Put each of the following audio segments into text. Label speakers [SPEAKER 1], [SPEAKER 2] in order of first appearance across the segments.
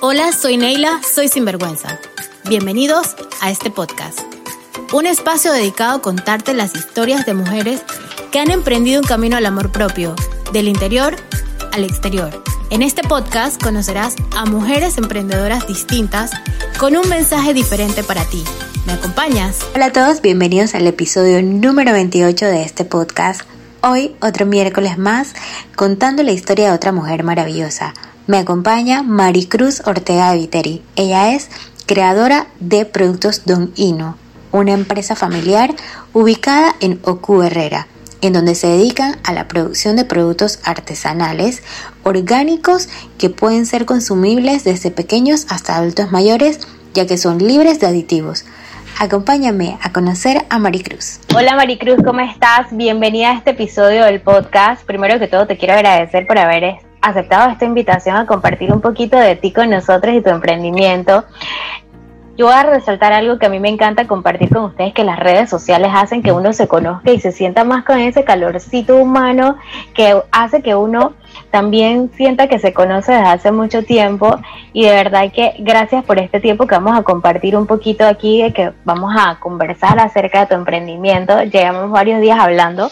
[SPEAKER 1] Hola, soy Neila, soy Sinvergüenza. Bienvenidos a este podcast. Un espacio dedicado a contarte las historias de mujeres que han emprendido un camino al amor propio, del interior al exterior. En este podcast conocerás a mujeres emprendedoras distintas con un mensaje diferente para ti. ¿Me acompañas?
[SPEAKER 2] Hola a todos, bienvenidos al episodio número 28 de este podcast. Hoy, otro miércoles más, contando la historia de otra mujer maravillosa. Me acompaña Maricruz Ortega Viteri. Ella es creadora de Productos Don Hino, una empresa familiar ubicada en Ocu Herrera, en donde se dedican a la producción de productos artesanales, orgánicos, que pueden ser consumibles desde pequeños hasta adultos mayores, ya que son libres de aditivos. Acompáñame a conocer a Maricruz.
[SPEAKER 1] Hola Maricruz, ¿cómo estás? Bienvenida a este episodio del podcast. Primero que todo te quiero agradecer por haber aceptado esta invitación a compartir un poquito de ti con nosotros y tu emprendimiento. Yo voy a resaltar algo que a mí me encanta compartir con ustedes, que las redes sociales hacen que uno se conozca y se sienta más con ese calorcito humano que hace que uno también sienta que se conoce desde hace mucho tiempo y de verdad que gracias por este tiempo que vamos a compartir un poquito aquí, de que vamos a conversar acerca de tu emprendimiento. Llevamos varios días hablando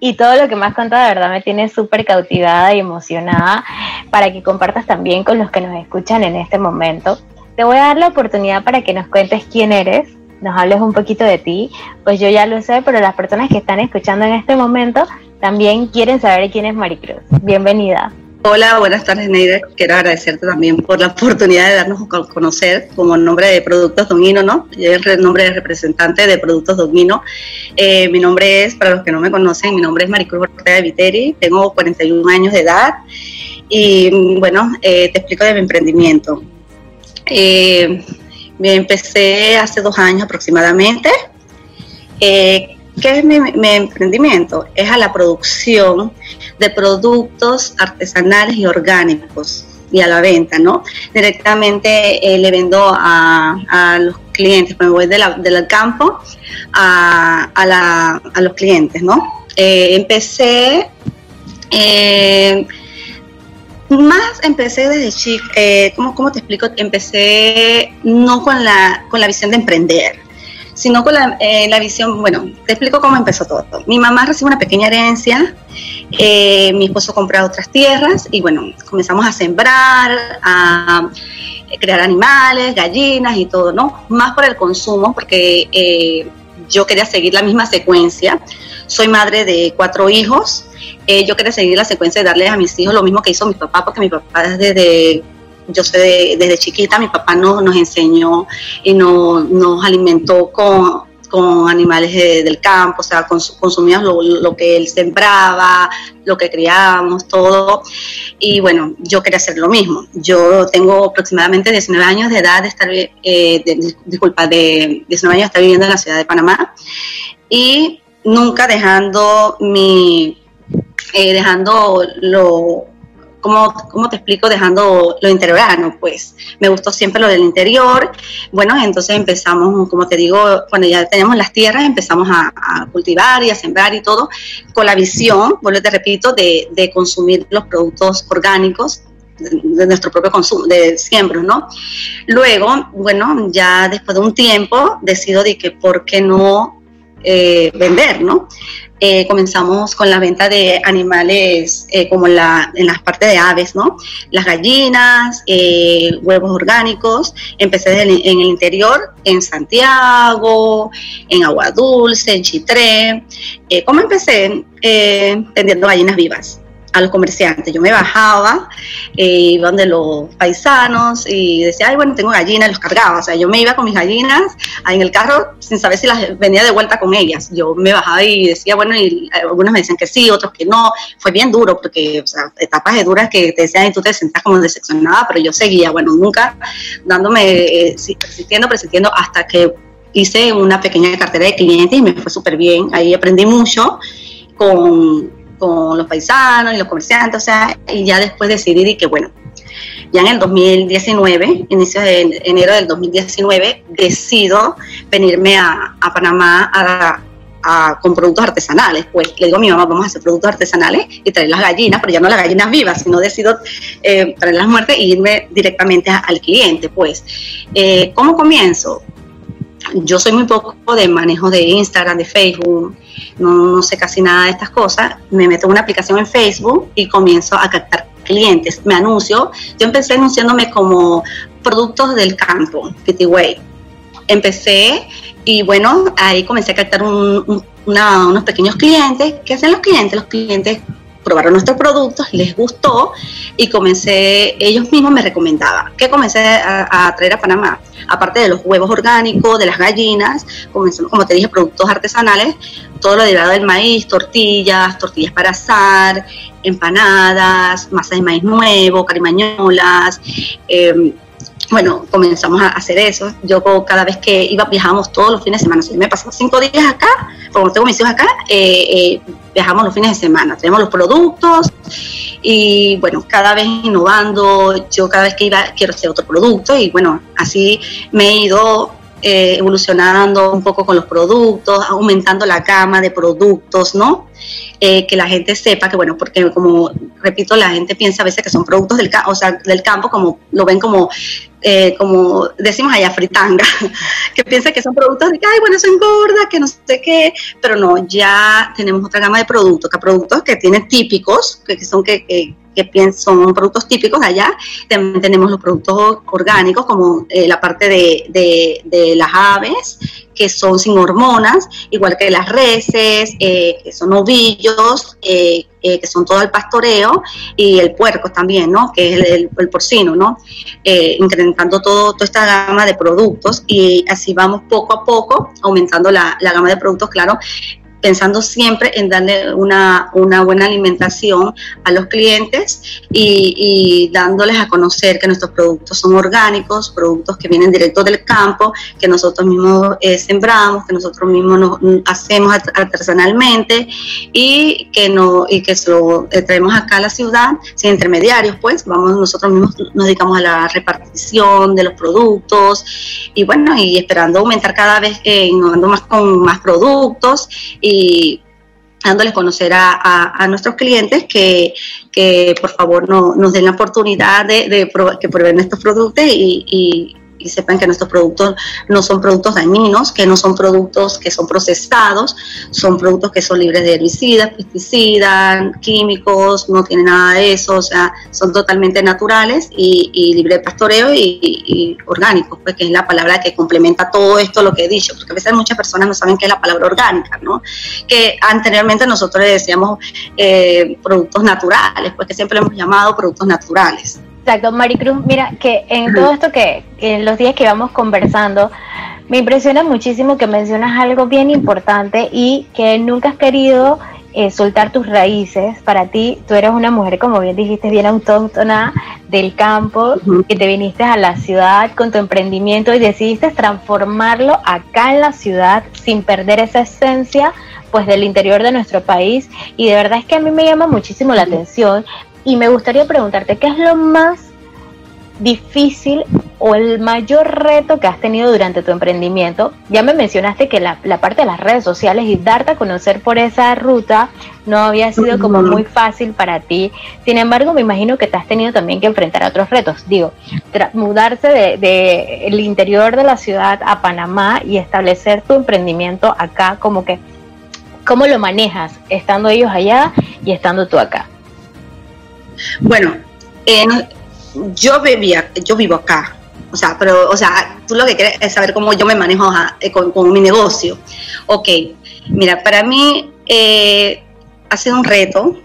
[SPEAKER 1] y todo lo que me has contado de verdad me tiene súper cautivada y emocionada para que compartas también con los que nos escuchan en este momento. Te voy a dar la oportunidad para que nos cuentes quién eres, nos hables un poquito de ti, pues yo ya lo sé, pero las personas que están escuchando en este momento también quieren saber quién es Maricruz. Bienvenida.
[SPEAKER 3] Hola, buenas tardes, Neide. Quiero agradecerte también por la oportunidad de darnos a conocer como nombre de Productos Domino, ¿no? Yo el nombre de representante de Productos Domino. Eh, mi nombre es, para los que no me conocen, mi nombre es Maricruz Ortega Viteri, tengo 41 años de edad y, bueno, eh, te explico de mi emprendimiento. Eh, me empecé hace dos años aproximadamente. Eh, ¿Qué es mi, emprendimiento? Es a la producción de productos artesanales y orgánicos y a la venta, ¿no? Directamente eh, le vendo a, los clientes, me voy del campo a, a, los clientes, ¿no? empecé más empecé desde chica, eh, ¿cómo, te explico? Empecé no con la, con la visión de emprender, sino con la, eh, la, visión, bueno, te explico cómo empezó todo. Mi mamá recibe una pequeña herencia, eh, mi esposo compra otras tierras y bueno, comenzamos a sembrar, a crear animales, gallinas y todo, ¿no? Más por el consumo, porque eh, yo quería seguir la misma secuencia. Soy madre de cuatro hijos eh, yo quería seguir la secuencia de darle a mis hijos lo mismo que hizo mi papá, porque mi papá desde, yo sé, desde chiquita, mi papá no, nos enseñó y no, nos alimentó con, animales del campo, o sea, consumíamos lo, que él sembraba, lo que criábamos, todo. Y bueno, yo quería hacer lo mismo. Yo tengo aproximadamente 19 años de edad de estar, eh, disculpa, de 19 años de estar viviendo en la ciudad de Panamá y nunca dejando mi eh, dejando lo, ¿cómo, te explico? Dejando lo interiorano, pues me gustó siempre lo del interior. Bueno, entonces empezamos, como te digo, cuando ya tenemos las tierras, empezamos a, cultivar y a sembrar y todo, con la visión, vuelvo te repito, de, de consumir los productos orgánicos de nuestro propio consumo, de siembros, ¿no? Luego, bueno, ya después de un tiempo, decido de que por qué no eh, vender, ¿no? Eh, comenzamos con la venta de animales eh, como la, en las partes de aves, ¿no? Las gallinas, huevos orgánicos. Empecé en, el interior, en Santiago, en Agua Dulce, en Chitré. ¿Cómo empecé? vendiendo gallinas vivas a los comerciantes. Yo me bajaba, eh, iba donde los paisanos y decía, ay, bueno, tengo gallinas, los cargaba. O sea, yo me iba con mis gallinas ahí en el carro sin saber si las venía de vuelta con ellas. Yo me bajaba y decía, bueno, y algunos me decían que sí, otros que no. Fue bien duro porque, o sea, etapas de duras que te decían y tú te sentas como decepcionada, pero yo seguía, bueno, nunca dándome, eh, persistiendo, persistiendo hasta que hice una pequeña cartera de clientes y me fue súper bien. Ahí aprendí mucho con con los paisanos y los comerciantes, o sea, y ya después decidí y que bueno, ya en el 2019, inicio de enero del 2019, decido venirme a, Panamá a, con productos artesanales. Pues le digo a mi mamá, vamos a hacer productos artesanales y traer las gallinas, pero ya no las gallinas vivas, sino decido eh, traer las muertas e irme directamente al cliente. Pues, eh, ¿cómo comienzo? Yo soy muy poco de manejo de Instagram, de Facebook, no, no sé casi nada de estas cosas. Me meto en una aplicación en Facebook y comienzo a captar clientes. Me anuncio. Yo empecé anunciándome como productos del campo, Way. Empecé y bueno, ahí comencé a captar unos pequeños clientes. ¿Qué hacen los clientes? Los clientes probaron nuestros productos, les gustó y comencé, ellos mismos me recomendaban. ¿Qué comencé a, traer a Panamá? Aparte de los huevos orgánicos, de las gallinas, comencé, como te dije, productos artesanales, todo lo derivado del maíz, tortillas, tortillas para asar, empanadas, masa de maíz nuevo, carimañolas, eh, bueno, comenzamos a hacer eso. Yo cada vez que iba, viajábamos todos los fines de semana. Si me pasaba cinco días acá, como tengo mis hijos acá, eh, eh, viajamos los fines de semana. Tenemos los productos y bueno, cada vez innovando. Yo cada vez que iba quiero hacer otro producto y bueno, así me he ido eh, evolucionando un poco con los productos, aumentando la gama de productos, ¿no? Que la gente sepa que, bueno, porque como repito, la gente piensa a veces que son productos del, o sea, del campo, como lo ven como, eh, como decimos allá, fritanga, que piensa que son productos de que, ay, bueno, eso engorda, que no sé qué, pero no, ya tenemos otra gama de productos, que productos que tienen típicos, que, son que que son productos típicos allá. También tenemos los productos orgánicos, como eh, la parte de, de, las aves, que son sin hormonas, igual que las reses, eh, que son ovillos, eh, que son todo el pastoreo, y el puerco también, ¿no? Que es el, el, porcino, ¿no? incrementando todo, toda esta gama de productos y así vamos poco a poco aumentando la, la gama de productos, claro, pensando siempre en darle una, buena alimentación a los clientes y, dándoles a conocer que nuestros productos son orgánicos, productos que vienen directo del campo, que nosotros mismos eh, sembramos, que nosotros mismos nos, hacemos artesanalmente y que, no, y que lo eh, traemos acá a la ciudad sin intermediarios, pues vamos nosotros mismos nos dedicamos a la repartición de los productos y bueno, y esperando aumentar cada vez, eh, innovando más con más productos y y dándoles a conocer a, nuestros clientes que, por favor no, nos den la oportunidad de, de que prueben estos productos y sepan que nuestros productos no son productos dañinos, que no son productos que son procesados, son productos que son libres de herbicidas, pesticidas, químicos, no tienen nada de eso, o sea, son totalmente naturales y, y libres de pastoreo y, orgánicos, pues que es la palabra que complementa todo esto lo que he dicho, porque a veces muchas personas no saben qué es la palabra orgánica, ¿no? Que anteriormente nosotros le decíamos eh, productos naturales, pues que siempre lo hemos llamado productos naturales.
[SPEAKER 1] Exacto, Maricruz, mira que en todo esto que, en los días que vamos conversando, me impresiona muchísimo que mencionas algo bien importante y que nunca has querido eh, soltar tus raíces. Para ti, tú eres una mujer, como bien dijiste, bien autóctona del campo, que te viniste a la ciudad con tu emprendimiento y decidiste transformarlo acá en la ciudad sin perder esa esencia pues del interior de nuestro país. Y de verdad es que a mí me llama muchísimo la atención y me gustaría preguntarte, ¿qué es lo más difícil o el mayor reto que has tenido durante tu emprendimiento? Ya me mencionaste que la, parte de las redes sociales y darte a conocer por esa ruta no había sido como muy fácil para ti. Sin embargo, me imagino que te has tenido también que enfrentar a otros retos. Digo, mudarse del de, el interior de la ciudad a Panamá y establecer tu emprendimiento acá, como que, ¿cómo lo manejas estando ellos allá y estando tú acá?
[SPEAKER 3] Bueno, yo vivía, yo vivo acá, o sea, pero, o sea, tú lo que quieres es saber cómo yo me manejo eh, con, mi negocio. Ok, mira, para mí eh, ha sido un reto,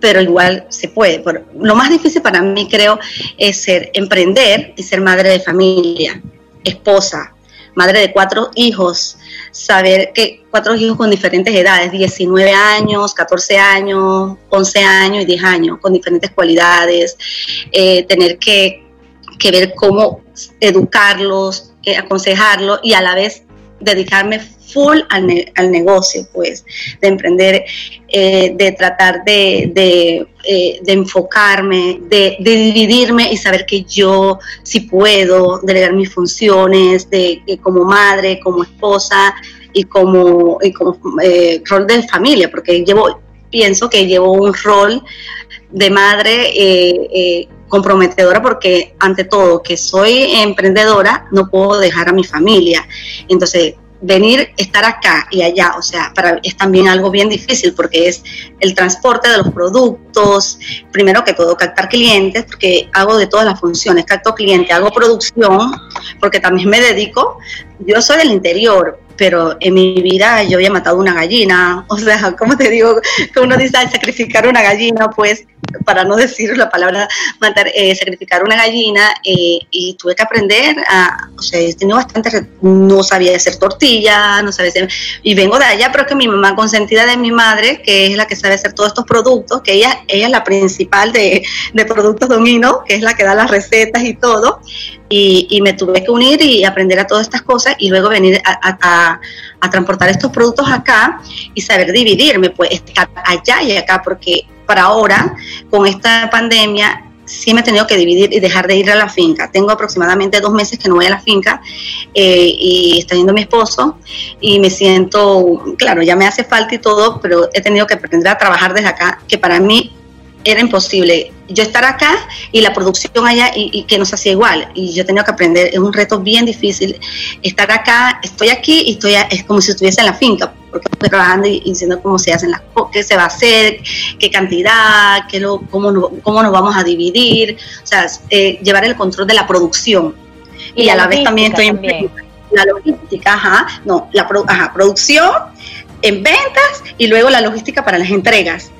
[SPEAKER 3] pero igual se puede. lo más difícil para mí, creo, es ser emprender y ser madre de familia, esposa, madre de cuatro hijos, saber que cuatro hijos con diferentes edades, 19 años, 14 años, 11 años y 10 años, con diferentes cualidades, eh, tener que, ver cómo educarlos, aconsejarlos y a la vez dedicarme full al, negocio, pues, de emprender, eh, de tratar de, eh, enfocarme, de, dividirme y saber que yo sí puedo delegar mis funciones de, como madre, como esposa, y como, eh, rol de familia, porque llevo, pienso que llevo un rol de madre comprometedora porque ante todo que soy emprendedora no puedo dejar a mi familia. Entonces, venir, estar acá y allá, o sea, para, es también algo bien difícil porque es el transporte de los productos, primero que todo captar clientes, porque hago de todas las funciones, capto cliente, hago producción, porque también me dedico, yo soy del interior, pero en mi vida yo había matado una gallina, o sea, ¿cómo te digo? Que uno dice, sacrificar una gallina, pues, para no decir la palabra matar, eh, sacrificar una gallina, eh, y tuve que aprender a, o sea, he tenido bastante, no sabía hacer tortilla, no sabía hacer, y vengo de allá, pero es que mi mamá consentida de mi madre, que es la que sabe hacer todos estos productos, que ella, ella es la principal de, de productos Domino, que es la que da las recetas y todo, y, me tuve que unir y aprender a todas estas cosas y luego venir a, transportar estos productos acá y saber dividirme, pues allá y acá, porque para ahora, con esta pandemia, sí me he tenido que dividir y dejar de ir a la finca. Tengo aproximadamente dos meses que no voy a la finca eh, y está yendo mi esposo y me siento, claro, ya me hace falta y todo, pero he tenido que aprender a trabajar desde acá, que para mí era imposible yo estar acá y la producción allá y, que no se hacía igual. Y yo tenía que aprender, es un reto bien difícil estar acá, estoy aquí y estoy, es como si estuviese en la finca, porque estoy trabajando y, diciendo cómo se hacen las cosas, qué se va a hacer, qué cantidad, qué lo, cómo, cómo nos vamos a dividir, o sea, eh, llevar el control de la producción. Y, a la vez también estoy en la logística, ajá, no, la ajá, producción en ventas y luego la logística para las entregas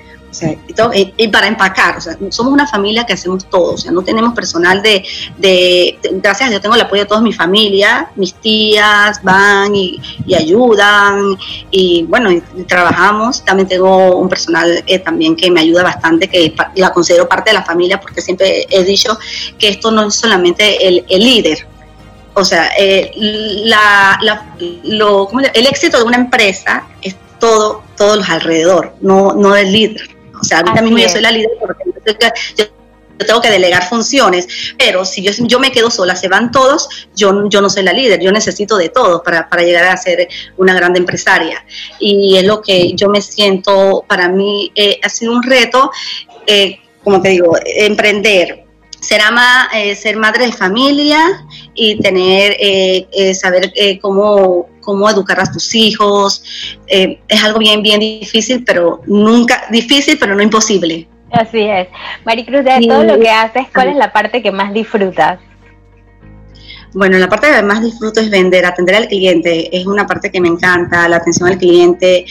[SPEAKER 3] y, para empacar, o sea, somos una familia que hacemos todo, o sea, no tenemos personal de, de, gracias a Dios tengo el apoyo de toda mi familia, mis tías van y, ayudan, y bueno, trabajamos, también tengo un personal eh, también que me ayuda bastante, que la considero parte de la familia, porque siempre he dicho que esto no es solamente el, líder, o sea, eh, la, lo, el éxito de una empresa es todo, todos los alrededor, no, no el líder. O sea, ahorita mismo yo soy la líder porque yo, tengo que delegar funciones, pero si yo, yo me quedo sola, se van todos, yo, yo no soy la líder, yo necesito de todos para, para llegar a ser una gran empresaria. Y es lo que yo me siento, para mí eh, ha sido un reto, eh, como te digo, emprender, ser ama, eh, ser madre de familia y tener, saber cómo cómo educar a tus hijos. Eh, es algo bien, bien difícil, pero nunca, difícil, pero no imposible.
[SPEAKER 1] Así es. Maricruz, de todo lo que haces, ¿cuál es la parte que más disfrutas?
[SPEAKER 3] Bueno, la parte que más disfruto es vender, atender al cliente. Es una parte que me encanta, la atención al cliente.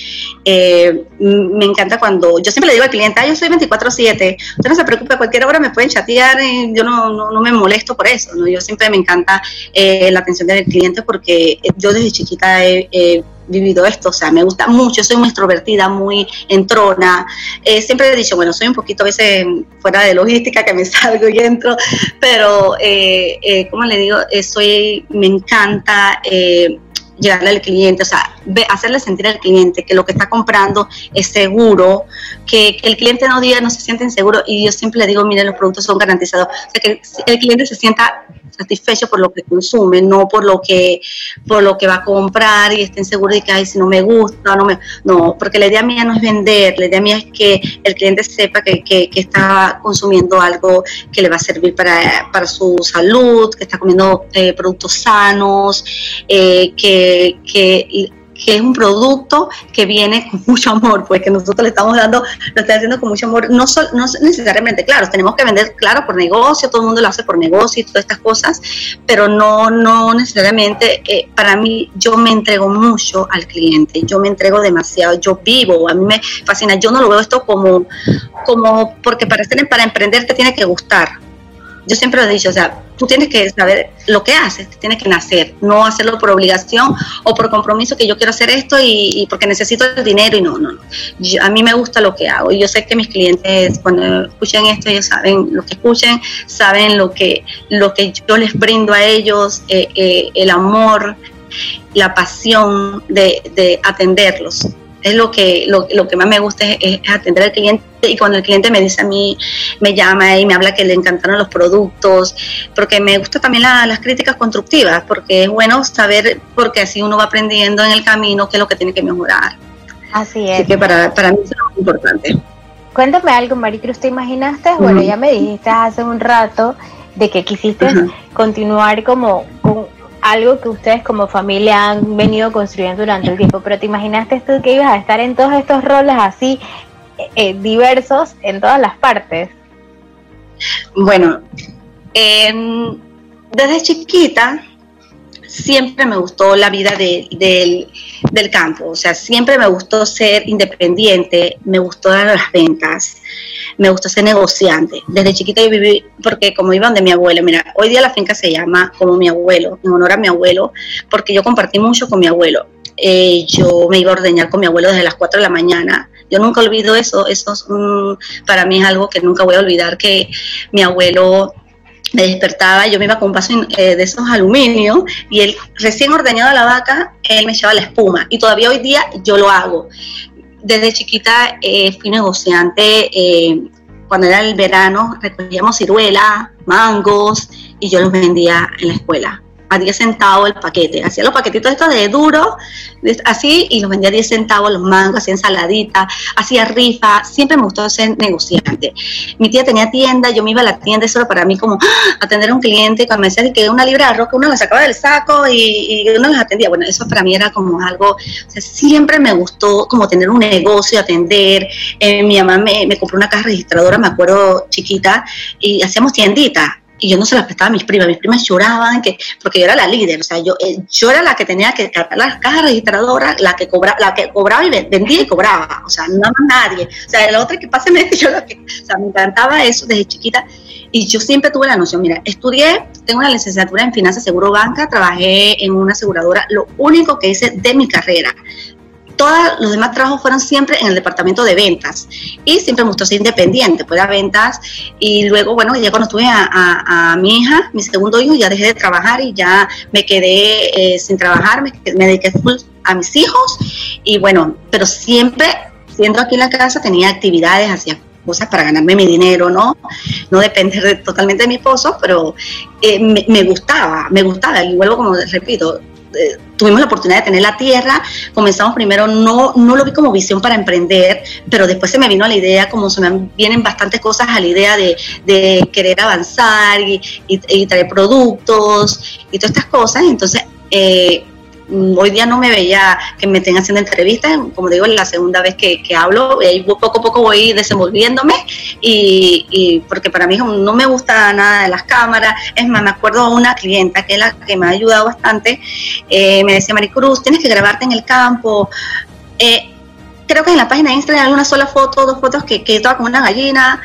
[SPEAKER 3] Eh, me encanta cuando yo siempre le digo al cliente, yo soy 24/7, usted no se preocupe, a cualquier hora me pueden chatear, y yo no, no, me molesto por eso. ¿no? Yo siempre me encanta eh, la atención del cliente porque yo desde chiquita he vivido esto, o sea, me gusta mucho, soy muy extrovertida, muy entrona. Eh, siempre he dicho, bueno, soy un poquito a veces fuera de logística, que me salgo y entro, pero, eh, eh, como le digo, eh, soy, me encanta llegarle al cliente, o sea, hacerle sentir al cliente que lo que está comprando es seguro, que, el cliente no diga no se siente inseguro y yo siempre le digo, mire, los productos son garantizados, o sea, que el cliente se sienta satisfecho por lo que consume, no por lo que por lo que va a comprar y estén seguros de que ay si no me gusta, no me no, porque la idea mía no es vender, la idea mía es que el cliente sepa que, que, está consumiendo algo que le va a servir para, para su salud, que está comiendo eh, productos sanos, eh, que, que que es un producto que viene con mucho amor, pues que nosotros le estamos dando, lo está haciendo con mucho amor, no, no necesariamente, claro, tenemos que vender, claro, por negocio, todo el mundo lo hace por negocio y todas estas cosas, pero no, no necesariamente, eh, para mí, yo me entrego mucho al cliente, yo me entrego demasiado, yo vivo, a mí me fascina, yo no lo veo esto como, como porque para, para emprender te tiene que gustar, yo siempre lo he dicho, o sea, tú tienes que saber lo que haces, tienes que nacer, no hacerlo por obligación o por compromiso que yo quiero hacer esto y, porque necesito el dinero y no, no, no. a mí me gusta lo que hago y yo sé que mis clientes cuando escuchen esto, ellos saben lo que escuchen, saben lo que, lo que yo les brindo a ellos, eh, eh, el amor, la pasión de, de atenderlos es lo que, lo, que más me gusta es, atender al cliente y cuando el cliente me dice a mí, me llama y me habla que le encantaron los productos, porque me gusta también las críticas constructivas, porque es bueno saber, porque así uno va aprendiendo en el camino qué es lo que tiene que mejorar.
[SPEAKER 1] Así es.
[SPEAKER 3] Así que para, para mí es muy importante.
[SPEAKER 1] Cuéntame algo, Maricruz, ¿te imaginaste? Bueno, ya me dijiste hace un rato de que quisiste continuar como algo que ustedes como familia han venido construyendo durante el tiempo, pero ¿te imaginaste tú que ibas a estar en todos estos roles así eh, eh, diversos en todas las partes?
[SPEAKER 3] Bueno, desde chiquita siempre me gustó la vida del, campo, o sea, siempre me gustó ser independiente, me gustó dar las ventas, me gustó ser negociante. Desde chiquita yo viví, porque como iban de mi abuelo, mira, hoy día la finca se llama como mi abuelo, en honor a mi abuelo, porque yo compartí mucho con mi abuelo. Eh, yo me iba a ordeñar con mi abuelo desde las 4 de la mañana. Yo nunca olvido eso, eso para mí es algo que nunca voy a olvidar, que mi abuelo me despertaba, yo me iba con un vaso eh, de esos aluminio y él recién ordeñado la vaca, él me echaba la espuma y todavía hoy día yo lo hago. Desde chiquita eh, fui negociante, eh, cuando era el verano recogíamos ciruelas, mangos y yo los vendía en la escuela a 10 centavos el paquete. Hacía los paquetitos estos de duro, así, y los vendía a 10 centavos los mangos, hacía ensaladita, hacía rifa. Siempre me gustó ser negociante. Mi tía tenía tienda, yo me iba a la tienda, eso era para mí como ¡ah! atender a un cliente. Cuando me decía que una libra de arroz, que uno la sacaba del saco y, uno les atendía. Bueno, eso para mí era como algo, o sea, siempre me gustó como tener un negocio, atender. Eh, mi mamá me, compró una caja registradora, me acuerdo chiquita, y hacíamos tiendita y yo no se las prestaba a mis primas, mis primas lloraban que, porque yo era la líder, o sea, yo, eh, yo era la que tenía que cargar las cajas registradoras, la que, cobra, la que cobraba y vendía y cobraba, o sea, no más nadie, o sea, la otra que pase yo lo que, o sea, me encantaba eso desde chiquita. Y yo siempre tuve la noción, mira, estudié, tengo una licenciatura en finanzas, seguro banca, trabajé en una aseguradora, lo único que hice de mi carrera todos los demás trabajos fueron siempre en el departamento de ventas y siempre me gustó ser independiente, pues a ventas y luego, bueno, ya cuando tuve a, mi hija, mi segundo hijo, ya dejé de trabajar y ya me quedé eh, sin trabajar, me, dediqué full a mis hijos y bueno, pero siempre siendo aquí en la casa tenía actividades, hacía cosas para ganarme mi dinero, ¿no? No depender totalmente de mi esposo, pero eh, me, me, gustaba, me gustaba. Y vuelvo, como repito, eh, tuvimos la oportunidad de tener la tierra, comenzamos primero, no, no lo vi como visión para emprender, pero después se me vino a la idea, como se me vienen bastantes cosas a la idea de, de querer avanzar y, y, traer productos y todas estas cosas, entonces... Eh, hoy día no me veía que me estén haciendo entrevistas, como digo, es la segunda vez que, hablo, y poco a poco voy desenvolviéndome, y, porque para mí no me gusta nada de las cámaras, es más, me acuerdo una clienta que es la que me ha ayudado bastante, eh, me decía, Maricruz, tienes que grabarte en el campo, eh, creo que en la página de Instagram hay una sola foto, dos fotos que, que estaba como una gallina,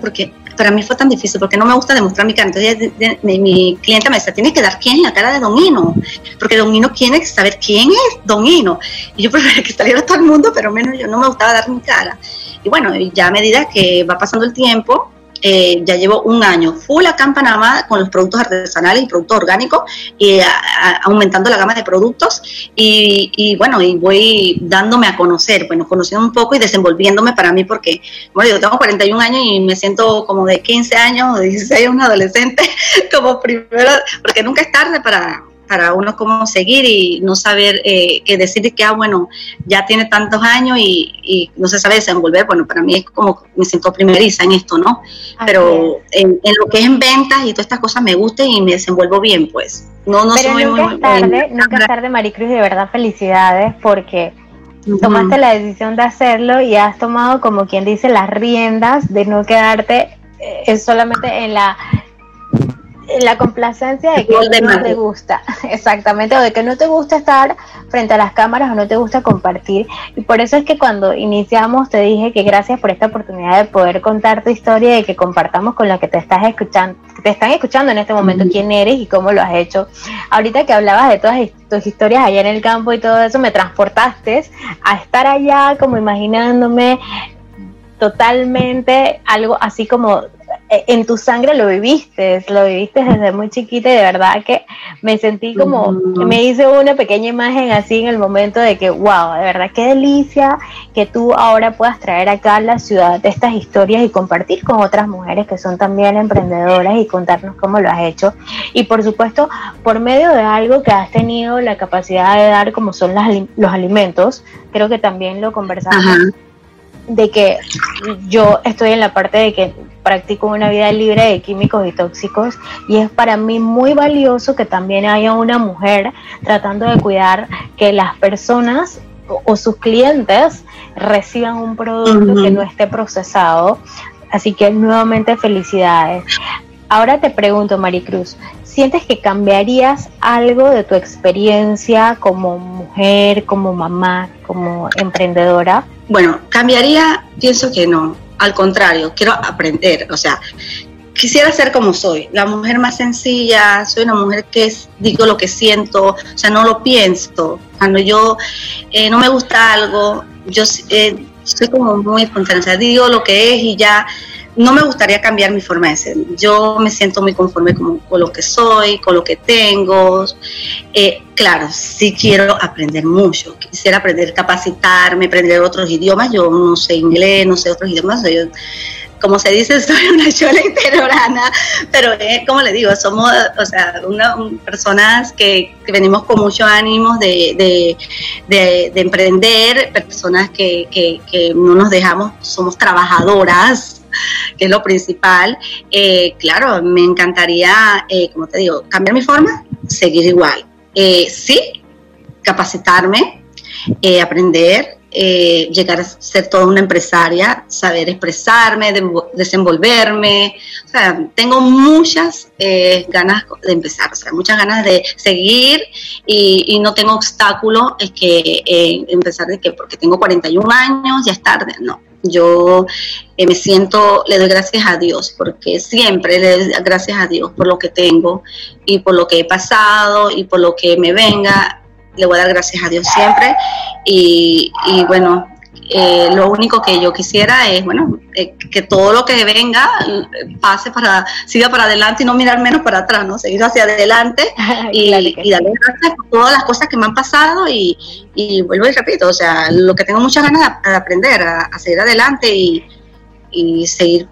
[SPEAKER 3] porque para mí fue tan difícil porque no me gusta demostrar mi cara. Entonces mi, cliente me decía, tienes que dar quién es la cara de Don Hino, porque Don Hino quiere saber quién es Don Hino. Y yo prefería que saliera todo el mundo, pero menos yo no me gustaba dar mi cara. Y bueno, ya a medida que va pasando el tiempo, eh, ya llevo un año full acá en Panamá con los productos artesanales y productos orgánicos, y aumentando la gama de productos y, bueno, y voy dándome a conocer, bueno, conociendo un poco y desenvolviéndome para mí porque, bueno, yo tengo 41 años y me siento como de 15 años o 16, un adolescente, como primero, porque nunca es tarde para para uno cómo seguir y no saber eh, que decir que, ah, bueno, ya tiene tantos años y, no se sabe desenvolver. Bueno, para mí es como me siento primeriza en esto, ¿no? Pero en, lo que es en ventas y todas estas cosas me gusta y me desenvuelvo bien, pues. No, no
[SPEAKER 1] Pero soy nunca muy, es tarde, nunca es tarde, Maricruz, de verdad felicidades porque tomaste la decisión de hacerlo y has tomado, como quien dice, las riendas de no quedarte eh, solamente en la la complacencia de que no te gusta, exactamente, o de que no te gusta estar frente a las cámaras o no te gusta compartir. Y por eso es que cuando iniciamos te dije que gracias por esta oportunidad de poder contar tu historia y que compartamos con lo que te estás escuchando, te están escuchando en este momento quién eres y cómo lo has hecho. Ahorita que hablabas de todas tus historias allá en el campo y todo eso, me transportaste a estar allá como imaginándome totalmente algo así como en tu sangre lo viviste, lo viviste desde muy chiquita y de verdad que me sentí como, me hice una pequeña imagen así en el momento de que, wow, de verdad, qué delicia que tú ahora puedas traer acá a la ciudad estas historias y compartir con otras mujeres que son también emprendedoras y contarnos cómo lo has hecho. Y por supuesto, por medio de algo que has tenido la capacidad de dar, como son los alimentos, creo que también lo conversamos. De que yo estoy en la parte de que practico una vida libre de químicos y tóxicos y es para mí muy valioso que también haya una mujer tratando de cuidar que las personas o, sus clientes reciban un producto que no esté procesado. Así que nuevamente felicidades. Ahora te pregunto, Maricruz, ¿sientes que cambiarías algo de tu experiencia como mujer, como mamá, como emprendedora?
[SPEAKER 3] Bueno, cambiaría, pienso que no. Al contrario, quiero aprender, o sea, quisiera ser como soy, la mujer más sencilla, soy una mujer que digo lo que siento, o sea, no lo pienso. Cuando yo eh, no me gusta algo, yo eh, soy como muy espontánea, o sea, digo lo que es y ya no me gustaría cambiar mi forma de ser. Yo me siento muy conforme con, lo que soy, con lo que tengo. Eh, claro, sí quiero aprender mucho. Quisiera aprender, capacitarme, aprender otros idiomas. Yo no sé inglés, no sé otros idiomas. como se dice, soy una chola interiorana, pero como le digo, somos, o sea, personas que, venimos con mucho ánimo de, de, emprender, personas que no nos dejamos, somos trabajadoras, que es lo principal. Eh, claro, me encantaría, eh, como te digo, cambiar mi forma, seguir igual. Eh, sí, capacitarme, aprender, llegar a ser toda una empresaria, saber expresarme, desenvolverme. O sea, tengo muchas ganas de empezar, muchas ganas de seguir y, no tengo obstáculo es que empezar de que porque tengo 41 años ya es tarde, no yo eh, me siento, le doy gracias a Dios, porque siempre le doy gracias a Dios por lo que tengo y por lo que he pasado y por lo que me venga. Le voy a dar gracias a Dios siempre. Y, y bueno, eh, lo único que yo quisiera es, bueno, eh, que todo lo que venga eh, pase para, siga para adelante y no mirar menos para atrás, ¿no? Seguir hacia adelante y, darle gracias por todas las cosas que me han pasado y, vuelvo y repito, o sea, lo que tengo muchas ganas de, aprender, a, seguir adelante y, y seguir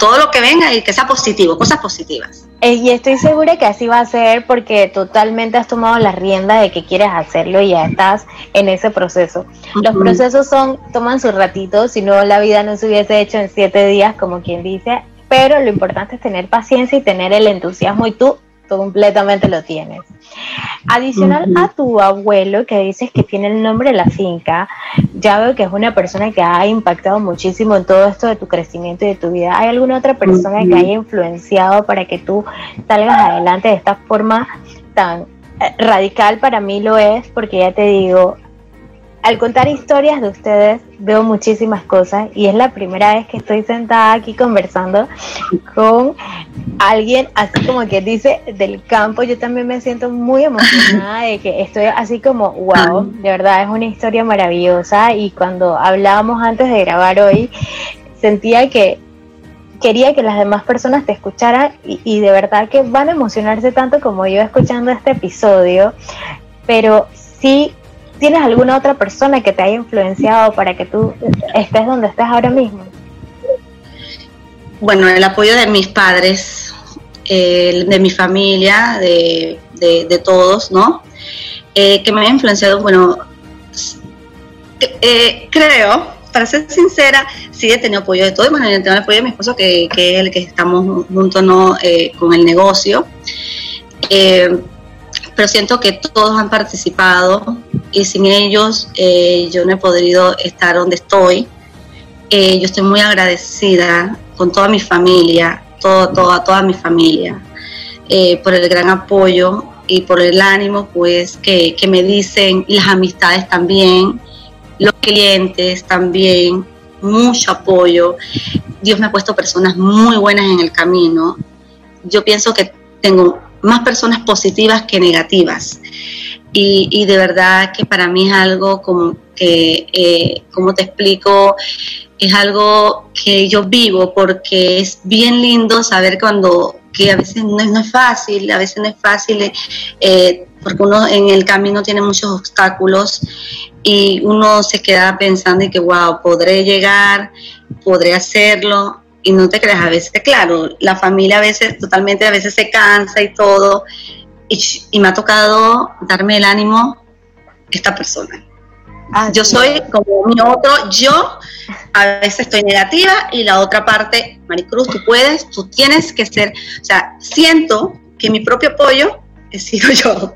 [SPEAKER 3] todo lo que venga y que sea positivo, cosas positivas.
[SPEAKER 1] Eh, y estoy segura que así va a ser porque totalmente has tomado la rienda de que quieres hacerlo y ya estás en ese proceso. Los procesos son, toman su ratito, si no la vida no se hubiese hecho en siete días, como quien dice, pero lo importante es tener paciencia y tener el entusiasmo y tú completamente lo tienes. Adicional a tu abuelo, que dices que tiene el nombre de la finca, ya veo que es una persona que ha impactado muchísimo en todo esto de tu crecimiento y de tu vida. ¿Hay alguna otra persona que haya influenciado para que tú salgas adelante de esta forma tan eh, radical? Para mí lo es, porque ya te digo, al contar historias de ustedes veo muchísimas cosas y es la primera vez que estoy sentada aquí conversando con alguien así como que dice del campo. Yo también me siento muy emocionada de que estoy así como, wow, de verdad es una historia maravillosa y cuando hablábamos antes de grabar hoy sentía que quería que las demás personas te escucharan y, y de verdad que van a emocionarse tanto como yo escuchando este episodio, pero sí ¿Tienes alguna otra persona que te haya influenciado para que tú estés donde estés ahora mismo?
[SPEAKER 3] Bueno, el apoyo de mis padres, de mi familia, de, todos, ¿no? Eh, que me ha influenciado, bueno, eh, creo, para ser sincera, sí he tenido apoyo de todo, bueno, he tenido apoyo de mi esposo, que, es el que estamos juntos. Eh, con el negocio. pero siento que todos han participado, y sin ellos eh, yo no he podido estar donde estoy. Eh, yo estoy muy agradecida con toda mi familia, todo, toda, toda mi familia, eh, por el gran apoyo y por el ánimo pues que, que me dicen, las amistades también, los clientes también, mucho apoyo. Dios me ha puesto personas muy buenas en el camino. Yo pienso que tengo más personas positivas que negativas. Y, de verdad que para mí es algo como que, eh, como te explico, es algo que yo vivo porque es bien lindo saber cuando porque a veces no es, no es fácil, a veces no es fácil, eh, porque uno en el camino tiene muchos obstáculos y uno se queda pensando y que, wow, podré llegar, podré hacerlo, y no te creas, a veces, claro, la familia a veces totalmente, a veces se cansa y todo, y, me ha tocado darme el ánimo esta persona. yo soy como mi otro, yo a veces estoy negativa y la otra parte, Maricruz, tú puedes, tú tienes que ser, o sea, siento que mi propio apoyo he sido yo,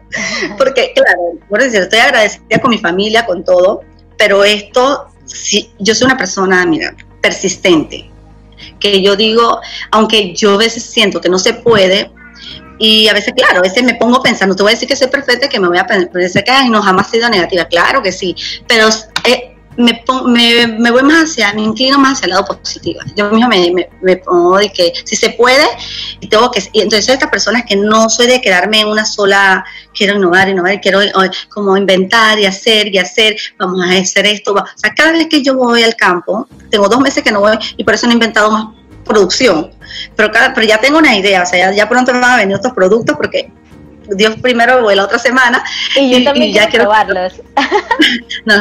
[SPEAKER 3] porque claro, por decir, estoy agradecida con mi familia, con todo, pero esto, sí, yo soy una persona, mira, persistente, que yo digo, aunque yo a veces siento que no se puede, y a veces, claro, a veces me pongo pensando, te voy a decir que soy perfecta, que me voy a pensar que no jamás he sido negativa, claro que sí, pero eh, me, me, me, voy más hacia, me inclino más hacia el lado positivo. Yo misma me, me, pongo de que si se puede, y tengo que, y entonces estas personas que no soy de quedarme en una sola, quiero innovar, innovar, quiero como inventar y hacer y hacer, vamos a hacer esto. O sea, cada vez que yo voy al campo, tengo dos meses que no voy y por eso no he inventado más producción. Pero, pero ya tengo una idea, o sea, ya, pronto me van a venir otros productos porque Dios primero o la otra semana.
[SPEAKER 1] Y yo también ya quiero probarlos.
[SPEAKER 3] no,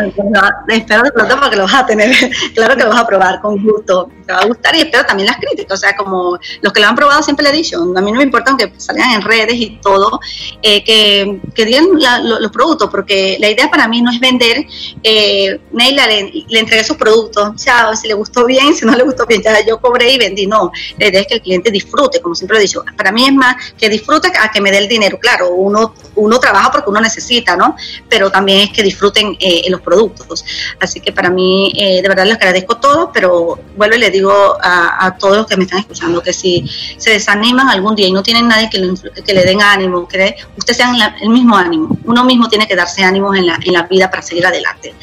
[SPEAKER 3] espero de pronto porque lo vas a tener. claro que lo vas a probar con gusto. Te va a gustar y espero también las críticas. O sea, como los que lo han probado siempre le he dicho, a mí no me importa aunque salgan en redes y todo, eh, que, que digan los productos, porque la idea para mí no es vender. Eh, Neila le, le entregué sus productos, chao, si le gustó bien, si no le gustó bien, ya yo cobré y vendí. No, la idea es que el cliente disfrute, como siempre he dicho. Para mí es más que disfrute a que me dé el dinero. Claro, uno, uno trabaja porque uno necesita, ¿no? Pero también es que disfruten eh, los productos. Así que para mí, eh, de verdad les agradezco todo, pero vuelvo y le digo a, todos los que me están escuchando que si se desaniman algún día y no tienen nadie que le, que le den ánimo, que ustedes sean el mismo ánimo. Uno mismo tiene que darse ánimos en la, en la vida para seguir adelante.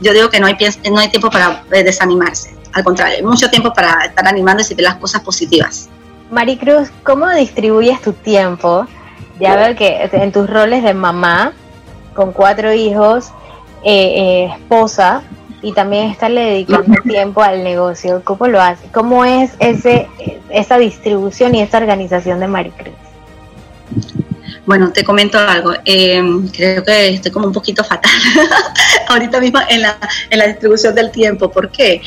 [SPEAKER 3] Yo digo que no hay, no hay tiempo para eh, desanimarse. Al contrario, hay mucho tiempo para estar animando y ver las cosas positivas.
[SPEAKER 1] Maricruz, ¿cómo distribuyes tu tiempo? ya veo que en tus roles de mamá, con cuatro hijos, eh, eh, esposa, y también estarle dedicando tiempo al negocio, ¿cómo lo hace? ¿Cómo es ese, esa distribución y esa organización de Maricruz?
[SPEAKER 3] Bueno, te comento algo. Eh, creo que estoy como un poquito fatal ahorita mismo en la, en la distribución del tiempo. ¿Por qué?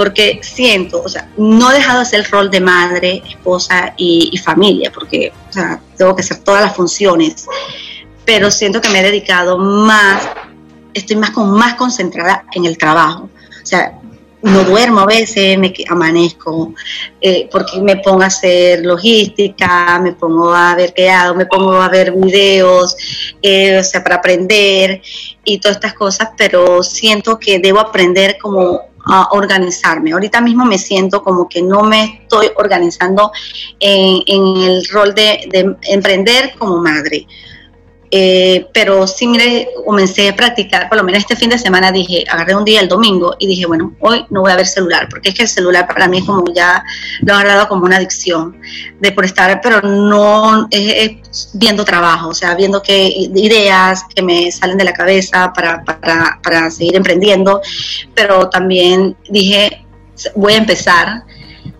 [SPEAKER 3] porque siento, o sea, no he dejado de hacer el rol de madre, esposa y, familia, porque tengo que hacer todas las funciones, pero siento que me he dedicado más, estoy más, con, más concentrada en el trabajo. O sea, no duermo a veces, me amanezco, eh, porque me pongo a hacer logística, me pongo a ver qué hago, me pongo a ver videos, eh, o sea, para aprender y todas estas cosas, pero siento que debo aprender como a organizarme. Ahorita mismo me siento como que no me estoy organizando en, el rol de, emprender como madre. Eh, pero sí, mire, comencé a practicar, por lo menos este fin de semana dije, agarré un día el domingo y dije, bueno, hoy no voy a ver celular, porque es que el celular para mí es como ya lo he agarrado como una adicción, de por estar, pero no es, viendo trabajo, o sea, viendo qué ideas que me salen de la cabeza para, para, para seguir emprendiendo, pero también dije, voy a empezar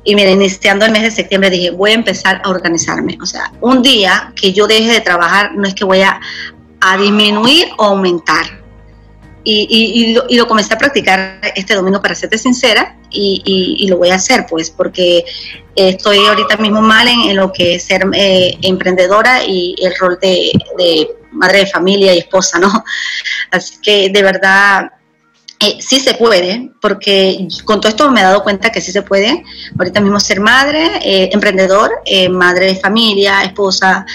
[SPEAKER 3] y mira, iniciando el mes de septiembre dije, voy a empezar a organizarme. O sea, un día que yo deje de trabajar no es que voy a, disminuir o aumentar. Y, lo, comencé a practicar este domingo, para serte sincera, y, lo voy a hacer, pues, porque estoy ahorita mismo mal en, lo que es ser eh, emprendedora y el rol de, de madre de familia y esposa, ¿no? Así que de verdad eh, sí se puede, porque con todo esto me he dado cuenta que sí se puede. Ahorita mismo ser madre, eh, emprendedor, eh, madre de familia, esposa.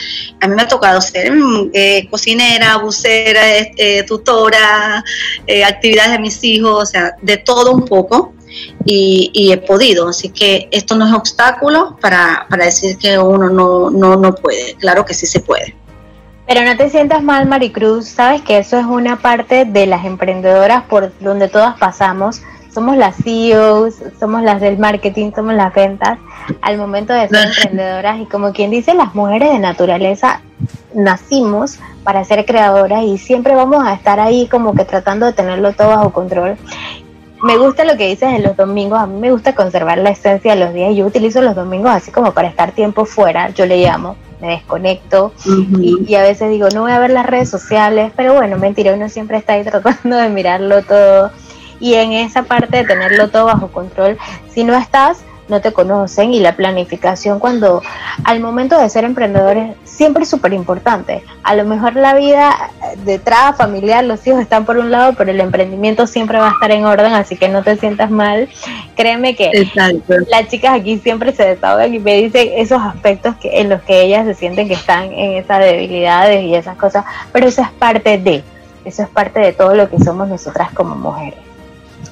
[SPEAKER 3] A mí me ha tocado ser mm, cocinera, bucera, tutora, actividades de mis hijos, o sea, de todo un poco. Y, he podido, así que esto no es obstáculo para, para decir que uno no, no, no puede. Claro que sí se puede.
[SPEAKER 1] Pero no te sientas mal, Maricruz, sabes que eso es una parte de las emprendedoras por donde todas pasamos. Somos las CEOs, somos las del marketing, somos las ventas. Al momento de ser emprendedoras y como quien dice, las mujeres de naturaleza nacimos para ser creadoras y siempre vamos a estar ahí como que tratando de tenerlo todo bajo control. me gusta lo que dices de los domingos, a mí me gusta conservar la esencia de los días, yo utilizo los domingos así como para estar tiempo fuera, yo le llamo, me desconecto y, y, a veces digo, no voy a ver las redes sociales, pero bueno, mentira, uno siempre está ahí tratando de mirarlo todo y en esa parte de tenerlo todo bajo control, si no estás no te conocen y la planificación cuando al momento de ser emprendedores siempre es súper importante. A lo mejor la vida detrás familiar, los hijos están por un lado, pero el emprendimiento siempre va a estar en orden, así que no te sientas mal. Créeme que las chicas aquí siempre se desahogan y me dicen esos aspectos que, en los que ellas se sienten que están en esas debilidades y esas cosas, pero eso es parte de, eso es parte de todo lo que somos nosotras como mujeres.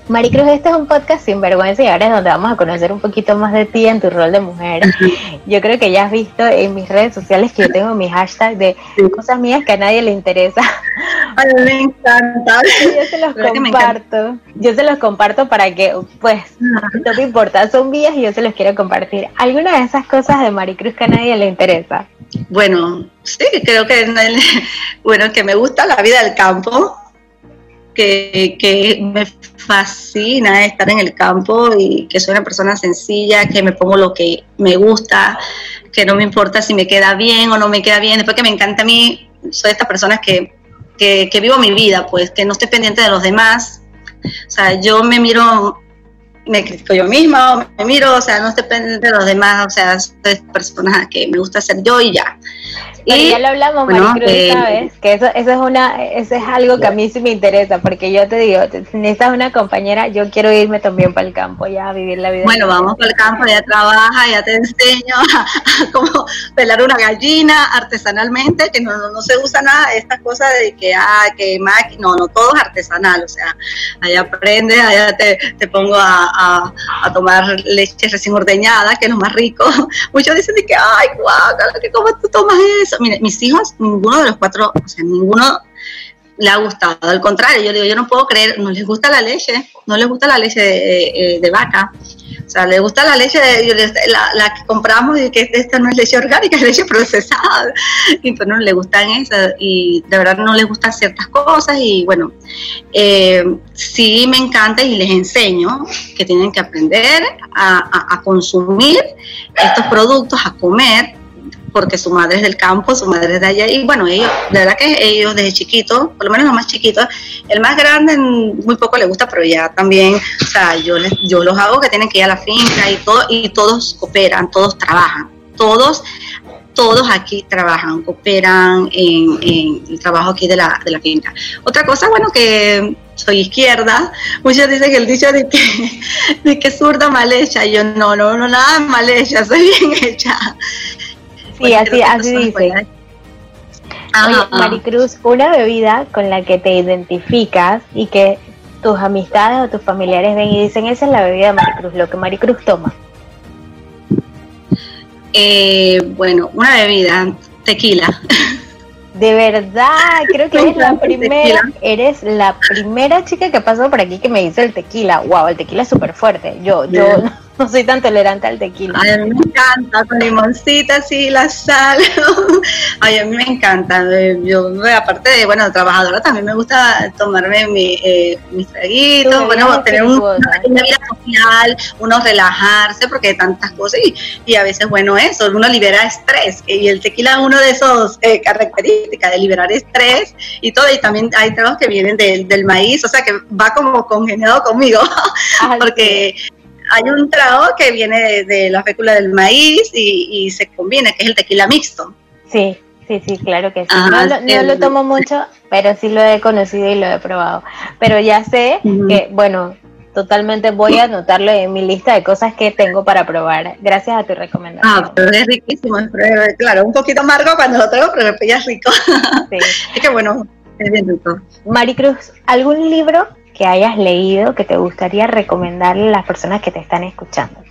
[SPEAKER 1] Maricruz, este es un podcast sin vergüenza y ahora es donde vamos a conocer un poquito más de ti en tu rol de mujer. Yo creo que ya has visto en mis redes sociales que yo tengo mi hashtag de cosas mías que a nadie le interesa.
[SPEAKER 3] A mí me encanta.
[SPEAKER 1] Yo se los comparto. Yo se los comparto para que, pues, no te importa, son mías y yo se los quiero compartir. ¿Alguna de esas cosas de Maricruz que a nadie le interesa?
[SPEAKER 3] Bueno, sí, creo que, bueno, que me gusta la vida del campo que, me fascina estar en el campo y que soy una persona sencilla, que me pongo lo que me gusta, que no me importa si me queda bien o no me queda bien, después que me encanta a mí, soy de estas personas que, que, que vivo mi vida, pues que no estoy pendiente de los demás. O sea, yo me miro me critico yo misma o me miro, o sea, no estoy pendiente de los demás, o sea, soy personas que me gusta ser yo y ya.
[SPEAKER 1] y ya lo hablamos, Maricruz, eh, ¿sabes? Que eso, eso, es una, eso es algo que a mí sí me interesa, porque yo te digo, necesitas una compañera, yo quiero irme también para el campo, ya a vivir la vida.
[SPEAKER 3] Bueno, vamos para el campo, ya trabaja, ya te enseño a, cómo pelar una gallina artesanalmente, que no, no, se usa nada, esta cosa de que, ah, que máquina, no, no, todo es artesanal, o sea, allá aprendes, allá te, te pongo a a, tomar leche recién ordeñada, que es lo más rico. Muchos dicen de que, ay, guau, que ¿cómo tú tomas eso? Mire, mis hijos, ninguno de los cuatro, o sea, ninguno le ha gustado. Al contrario, yo digo, yo no puedo creer, no les gusta la leche, no les gusta la leche de, de vaca. O sea, le gusta la leche, de, la, que compramos y que esta no es leche orgánica, es leche procesada. Y pues no le gustan esas y de verdad no les gustan ciertas cosas. Y bueno, eh, sí me encanta y les enseño que tienen que aprender a consumir estos productos, a comer porque su madre es del campo, su madre es de allá, y bueno, ellos, de verdad que ellos desde chiquitos, por lo menos los más chiquitos, el más grande muy poco le gusta, pero ya también, o sea, yo, les, yo los hago que tienen que ir a la finca y todo, y todos cooperan, todos trabajan, todos todos aquí trabajan, cooperan en, el trabajo aquí de la, de la finca. Otra cosa, bueno, que soy izquierda, muchos dicen que el dicho de que, de que zurda mal hecha, yo no, no, no, nada mal hecha, soy bien hecha.
[SPEAKER 1] Sí, así, así dice. Oye, Maricruz, una bebida con la que te identificas y que tus amistades o tus familiares ven y dicen, esa es la bebida de Maricruz, lo que Maricruz toma.
[SPEAKER 3] Eh, bueno, una bebida, tequila.
[SPEAKER 1] De verdad, creo que eres la primera, eres la primera chica que pasó por aquí que me dice el tequila. Wow, el tequila es súper fuerte. Yo, yo no soy tan tolerante al tequila.
[SPEAKER 3] Ay, a mí me encanta, con limoncita, así, la sal. Ay, a mí me encanta. Yo, aparte de, bueno, trabajadora, también me gusta tomarme mi, eh, mis traguitos, bueno, tener una vida social, uno relajarse, porque hay tantas cosas y, y, a veces, bueno, eso, uno libera estrés. Y el tequila es uno de esos eh, características de liberar estrés y todo. Y también hay tragos que vienen del maíz, o sea, que va como congeniado conmigo, porque hay un trago que viene de, la fécula del maíz y, se combina, que es el tequila mixto.
[SPEAKER 1] Sí, sí, sí, claro que sí. no, lo, tomo mucho, pero sí lo he conocido y lo he probado. Pero ya sé que, bueno, totalmente voy a anotarlo en mi lista de cosas que tengo para probar, gracias a tu recomendación.
[SPEAKER 3] Ah, pero es riquísimo, claro, un poquito amargo cuando lo tengo, pero ya es rico. Sí. es que bueno, es bien rico.
[SPEAKER 1] Maricruz, ¿algún libro que hayas leído que te gustaría recomendarle a las personas que te están escuchando?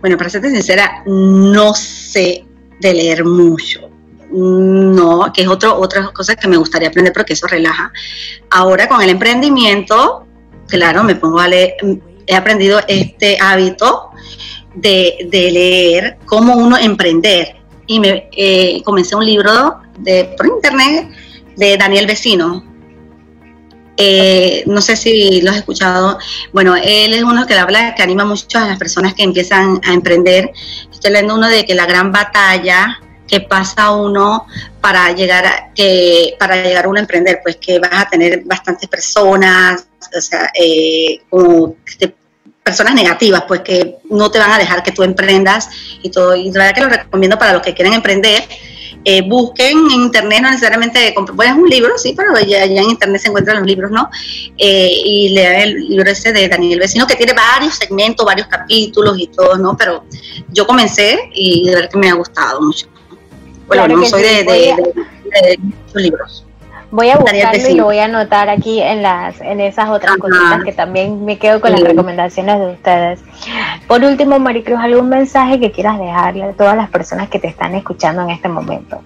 [SPEAKER 3] Bueno, para serte sincera, no sé de leer mucho. No, que es otro, otra cosa que me gustaría aprender porque eso relaja. Ahora con el emprendimiento, claro, me pongo a leer, he aprendido este hábito de, leer cómo uno emprender. Y me eh, comencé un libro de, por internet de Daniel Vecino, Eh, no sé si lo has escuchado. Bueno, él es uno que habla, que anima mucho a las personas que empiezan a emprender. Estoy leyendo uno de que la gran batalla que pasa uno para llegar a, que para llegar uno a emprender, pues que vas a tener bastantes personas, o sea, eh, como personas negativas, pues que no te van a dejar que tú emprendas y todo. Y la verdad que lo recomiendo para los que quieren emprender. Eh, busquen en internet, no necesariamente bueno, es un libro, sí, pero ya, en internet se encuentran los libros, ¿no? Eh, y lean el libro ese de Daniel Vecino, que tiene varios segmentos, varios capítulos y todo, ¿no? Pero yo comencé y de verdad que me ha gustado mucho. Bueno, no soy de, de, libros.
[SPEAKER 1] Voy a buscarlo y lo voy a anotar aquí en las en esas otras cositas que también me quedo con las recomendaciones de ustedes. Por último, Maricruz, ¿algún mensaje que quieras dejarle a todas las personas que te están escuchando en este momento?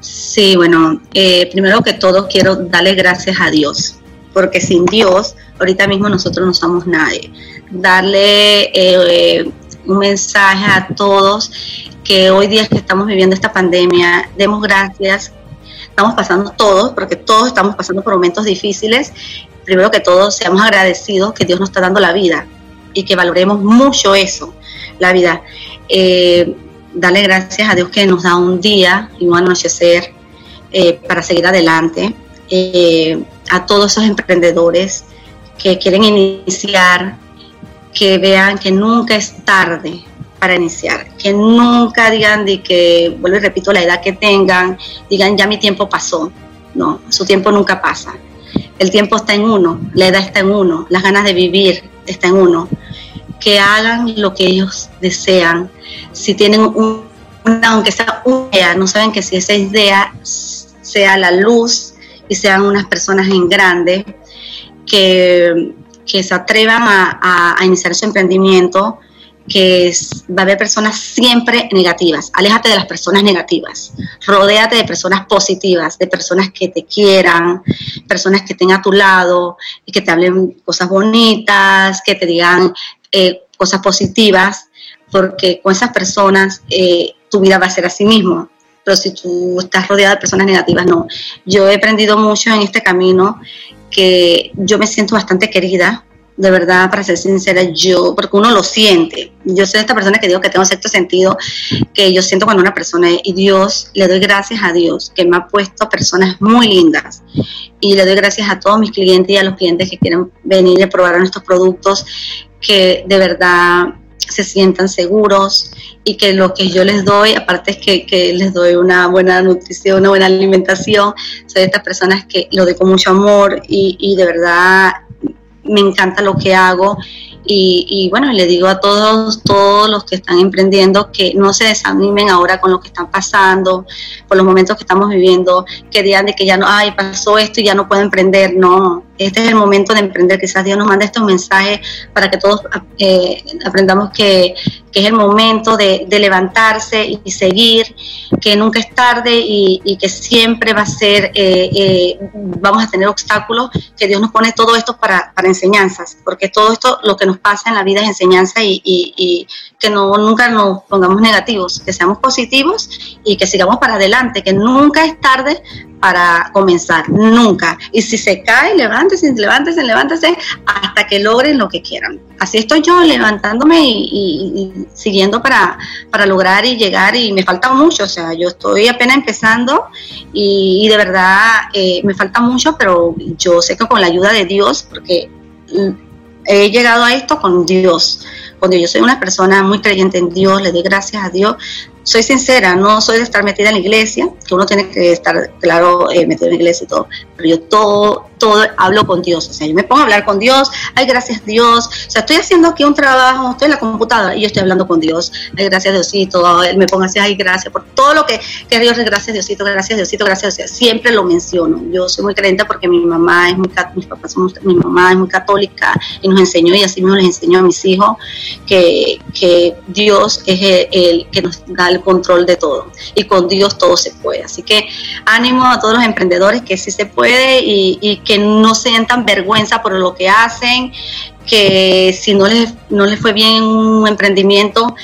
[SPEAKER 3] Sí, bueno, eh, primero que todo quiero darle gracias a Dios, porque sin Dios, ahorita mismo nosotros no somos nadie. Darle eh, un mensaje a todos que hoy día que estamos viviendo esta pandemia, demos gracias. Estamos pasando todos, porque todos estamos pasando por momentos difíciles. Primero que todo, seamos agradecidos que Dios nos está dando la vida y que valoremos mucho eso, la vida. Eh, darle gracias a Dios que nos da un día y un anochecer eh, para seguir adelante. Eh, a todos esos emprendedores que quieren iniciar, que vean que nunca es tarde para iniciar, que nunca digan de que, vuelvo y repito, la edad que tengan, digan ya mi tiempo pasó, no, su tiempo nunca pasa. El tiempo está en uno, la edad está en uno, las ganas de vivir está en uno. Que hagan lo que ellos desean. Si tienen un, una, aunque sea una idea, no saben que si esa idea sea la luz y sean unas personas en grande, que que se atrevan a, iniciar su emprendimiento, que va a haber personas siempre negativas. Aléjate de las personas negativas. Rodéate de personas positivas, de personas que te quieran, personas que estén a tu lado y que te hablen cosas bonitas, que te digan eh, cosas positivas, porque con esas personas eh, tu vida va a ser así mismo. Pero si tú estás rodeada de personas negativas, no. Yo he aprendido mucho en este camino que yo me siento bastante querida, de verdad, para ser sincera, yo, porque uno lo siente. Yo soy esta persona que digo que tengo cierto sentido, que yo siento cuando una persona, y Dios, le doy gracias a Dios, que me ha puesto personas muy lindas. Y le doy gracias a todos mis clientes y a los clientes que quieren venir a probar nuestros productos, que de verdad se sientan seguros y que lo que yo les doy, aparte es que, les doy una buena nutrición, una buena alimentación, soy de estas personas que lo doy con mucho amor y, y de verdad me encanta lo que hago y, bueno, le digo a todos, todos los que están emprendiendo que no se desanimen ahora con lo que están pasando, por los momentos que estamos viviendo, que digan de que ya no, ay, pasó esto y ya no puedo emprender. No, este es el momento de emprender. Quizás Dios nos manda estos mensajes para que todos eh, aprendamos que, es el momento de, levantarse y, seguir, que nunca es tarde y, que siempre va a ser, eh, eh, vamos a tener obstáculos, que Dios nos pone todo esto para, para enseñanzas, porque todo esto lo que nos pasa en la vida es enseñanza y, y, que no nunca nos pongamos negativos, que seamos positivos y que sigamos para adelante, que nunca es tarde para comenzar, nunca. Y si se cae, levántese, levántese, levántese hasta que logren lo que quieran. Así estoy yo levantándome y, siguiendo para, para lograr y llegar y me falta mucho, o sea, yo estoy apenas empezando y, de verdad eh, me falta mucho, pero yo sé que con la ayuda de Dios, porque he llegado a esto con Dios. Cuando yo soy una persona muy creyente en Dios, le doy gracias a Dios, soy sincera, no soy de estar metida en la iglesia, que uno tiene que estar, claro, eh, metido en la iglesia y todo, pero yo todo, todo hablo con Dios, o sea, yo me pongo a hablar con Dios, ay, gracias Dios, o sea, estoy haciendo aquí un trabajo, estoy en la computadora y yo estoy hablando con Dios, ay, gracias Diosito, él me pongo así, ay, gracias por todo lo que, que Dios, gracias Diosito, gracias Diosito, gracias Diosito, siempre lo menciono, yo soy muy creyente porque mi mamá es muy, mis papás son, mi mamá es muy católica y nos enseñó y así mismo les enseñó a mis hijos que, que Dios es el, el que nos da el control de todo y con Dios todo se puede. Así que ánimo a todos los emprendedores que sí se puede y, que no sientan vergüenza por lo que hacen, que si no les, no les fue bien un emprendimiento,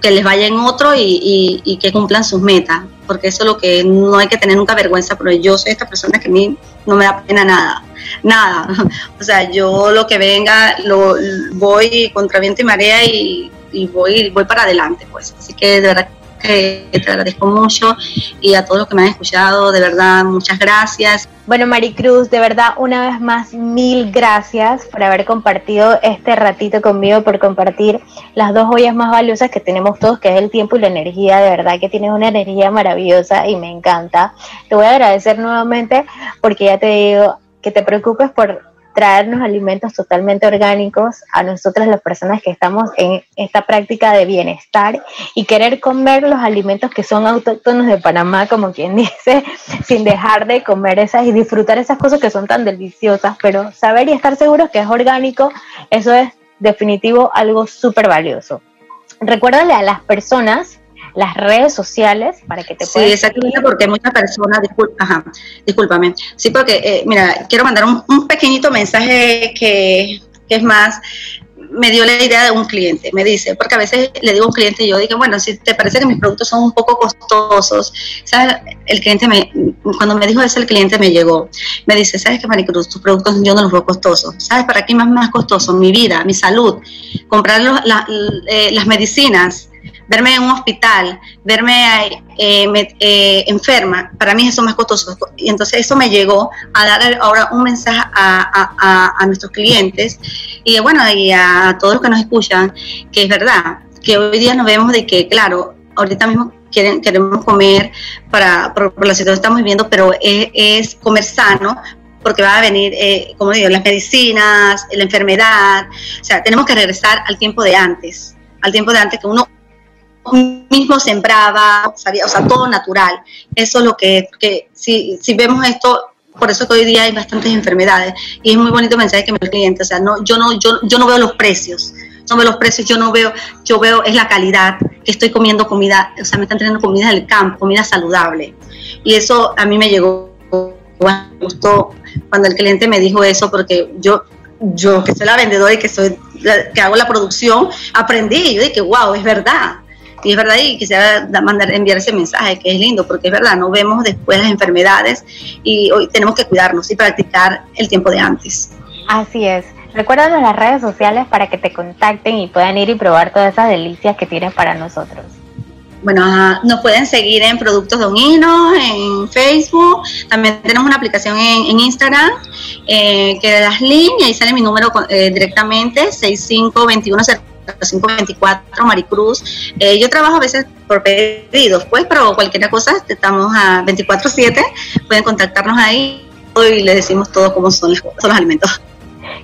[SPEAKER 3] que les vaya en otro y, que cumplan sus metas, porque eso es lo que no hay que tener nunca vergüenza, pero yo soy esta persona que a mí no me da pena nada, nada. O sea, yo lo que venga, lo voy contra viento y marea y, y voy, voy para adelante, pues. Así que de verdad que te agradezco mucho y a todos los que me han escuchado, de verdad, muchas gracias.
[SPEAKER 1] Bueno, Maricruz, de verdad, una vez más, mil gracias por haber compartido este ratito conmigo, por compartir las dos joyas más valiosas que tenemos todos, que es el tiempo y la energía. De verdad que tienes una energía maravillosa y me encanta. Te voy a agradecer nuevamente porque ya te digo que te preocupes por traernos alimentos totalmente orgánicos a nosotras las personas que estamos en esta práctica de bienestar y querer comer los alimentos que son autóctonos de Panamá, como quien dice, sin dejar de comer esas y disfrutar esas cosas que son tan deliciosas, pero saber y estar seguros que es orgánico, eso es definitivo algo súper valioso. Recuérdale a las personas las redes sociales para que te puedas.
[SPEAKER 3] Sí, exactamente, porque muchas personas, ajá, discúlpame. Sí, porque, eh, mira, quiero mandar un, pequeñito mensaje que, es más, me dio la idea de un cliente, me dice, porque a veces le digo a un cliente, yo digo, bueno, si te parece que mis productos son un poco costosos, ¿sabes? El cliente me, cuando me dijo eso, el cliente me llegó, me dice, ¿sabes qué, Maricruz? Tus productos yo no los veo costosos, ¿sabes? ¿Para qué más más costoso? Mi vida, mi salud, comprar eh, las medicinas, verme en un hospital, verme eh, eh, enferma, para mí eso es más costoso. Y entonces eso me llegó a dar ahora un mensaje a, nuestros clientes y bueno, y a todos los que nos escuchan, que es verdad, que hoy día nos vemos de que, claro, ahorita mismo quieren, queremos comer para, por, la situación que estamos viviendo, pero es, comer sano, porque va a venir, eh, como digo, las medicinas, la enfermedad, o sea, tenemos que regresar al tiempo de antes, al tiempo de antes que uno mismo sembraba, sabía, o sea, todo natural. Eso es lo que, que si, si vemos esto, por eso que hoy día hay bastantes enfermedades y es muy bonito mensaje que me el cliente, o sea, no, yo no, yo, yo no veo los precios, no veo los precios, yo no veo, yo veo es la calidad, que estoy comiendo comida, o sea, me están teniendo comida del campo, comida saludable. Y eso a mí me llegó, me gustó cuando el cliente me dijo eso, porque yo, yo que soy la vendedora y que soy, que hago la producción, aprendí yo dije, wow, es verdad y es verdad, y quisiera mandar, enviar ese mensaje, que es lindo, porque es verdad, no vemos después las enfermedades y hoy tenemos que cuidarnos y practicar el tiempo de antes.
[SPEAKER 1] Así es. Recuérdanos las redes sociales para que te contacten y puedan ir y probar todas esas delicias que tienes para nosotros.
[SPEAKER 3] Bueno, nos pueden seguir en Productos Don Hino, en Facebook. También tenemos una aplicación en, Instagram eh, que das link y ahí sale mi número eh, directamente, 6521 524 Maricruz. Eh, yo trabajo a veces por pedidos, pues, pero cualquier cosa, estamos a 24-7, pueden contactarnos ahí y les decimos todo cómo son los, son los alimentos.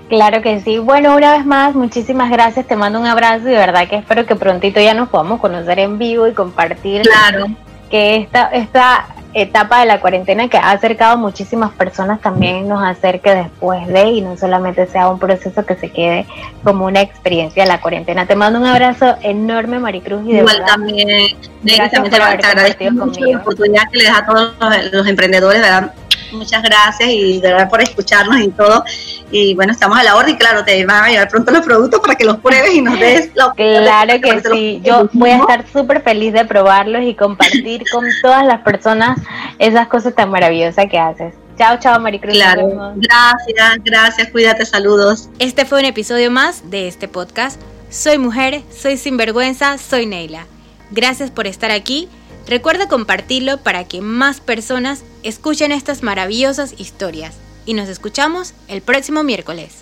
[SPEAKER 1] Claro que sí. Bueno, una vez más, muchísimas gracias. Te mando un abrazo y de verdad que espero que prontito ya nos podamos conocer en vivo y compartir.
[SPEAKER 3] Claro.
[SPEAKER 1] Que esta, esta etapa de la cuarentena que ha acercado a muchísimas personas también nos acerque después de y no solamente sea un proceso que se quede como una experiencia de la cuarentena. Te mando un abrazo enorme, Maricruz.
[SPEAKER 3] Y de Igual también, también te, agradezco mucho la oportunidad que le das a todos los, emprendedores, ¿verdad? Muchas gracias y de verdad por escucharnos y todo. Y bueno, estamos a la orden y claro, te van a llevar pronto los productos para que los pruebes y nos des
[SPEAKER 1] lo Claro que sí, yo voy a estar súper feliz de probarlos y compartir con todas las personas esas cosas tan maravillosas que haces. Chao, chao, Maricruz.
[SPEAKER 3] Claro, gracias, gracias, cuídate, saludos.
[SPEAKER 2] Este fue un episodio más de este podcast. Soy mujer, soy sinvergüenza, soy Neila. Gracias por estar aquí. Recuerda compartirlo para que más personas escuchen estas maravillosas historias. Y nos escuchamos el próximo miércoles.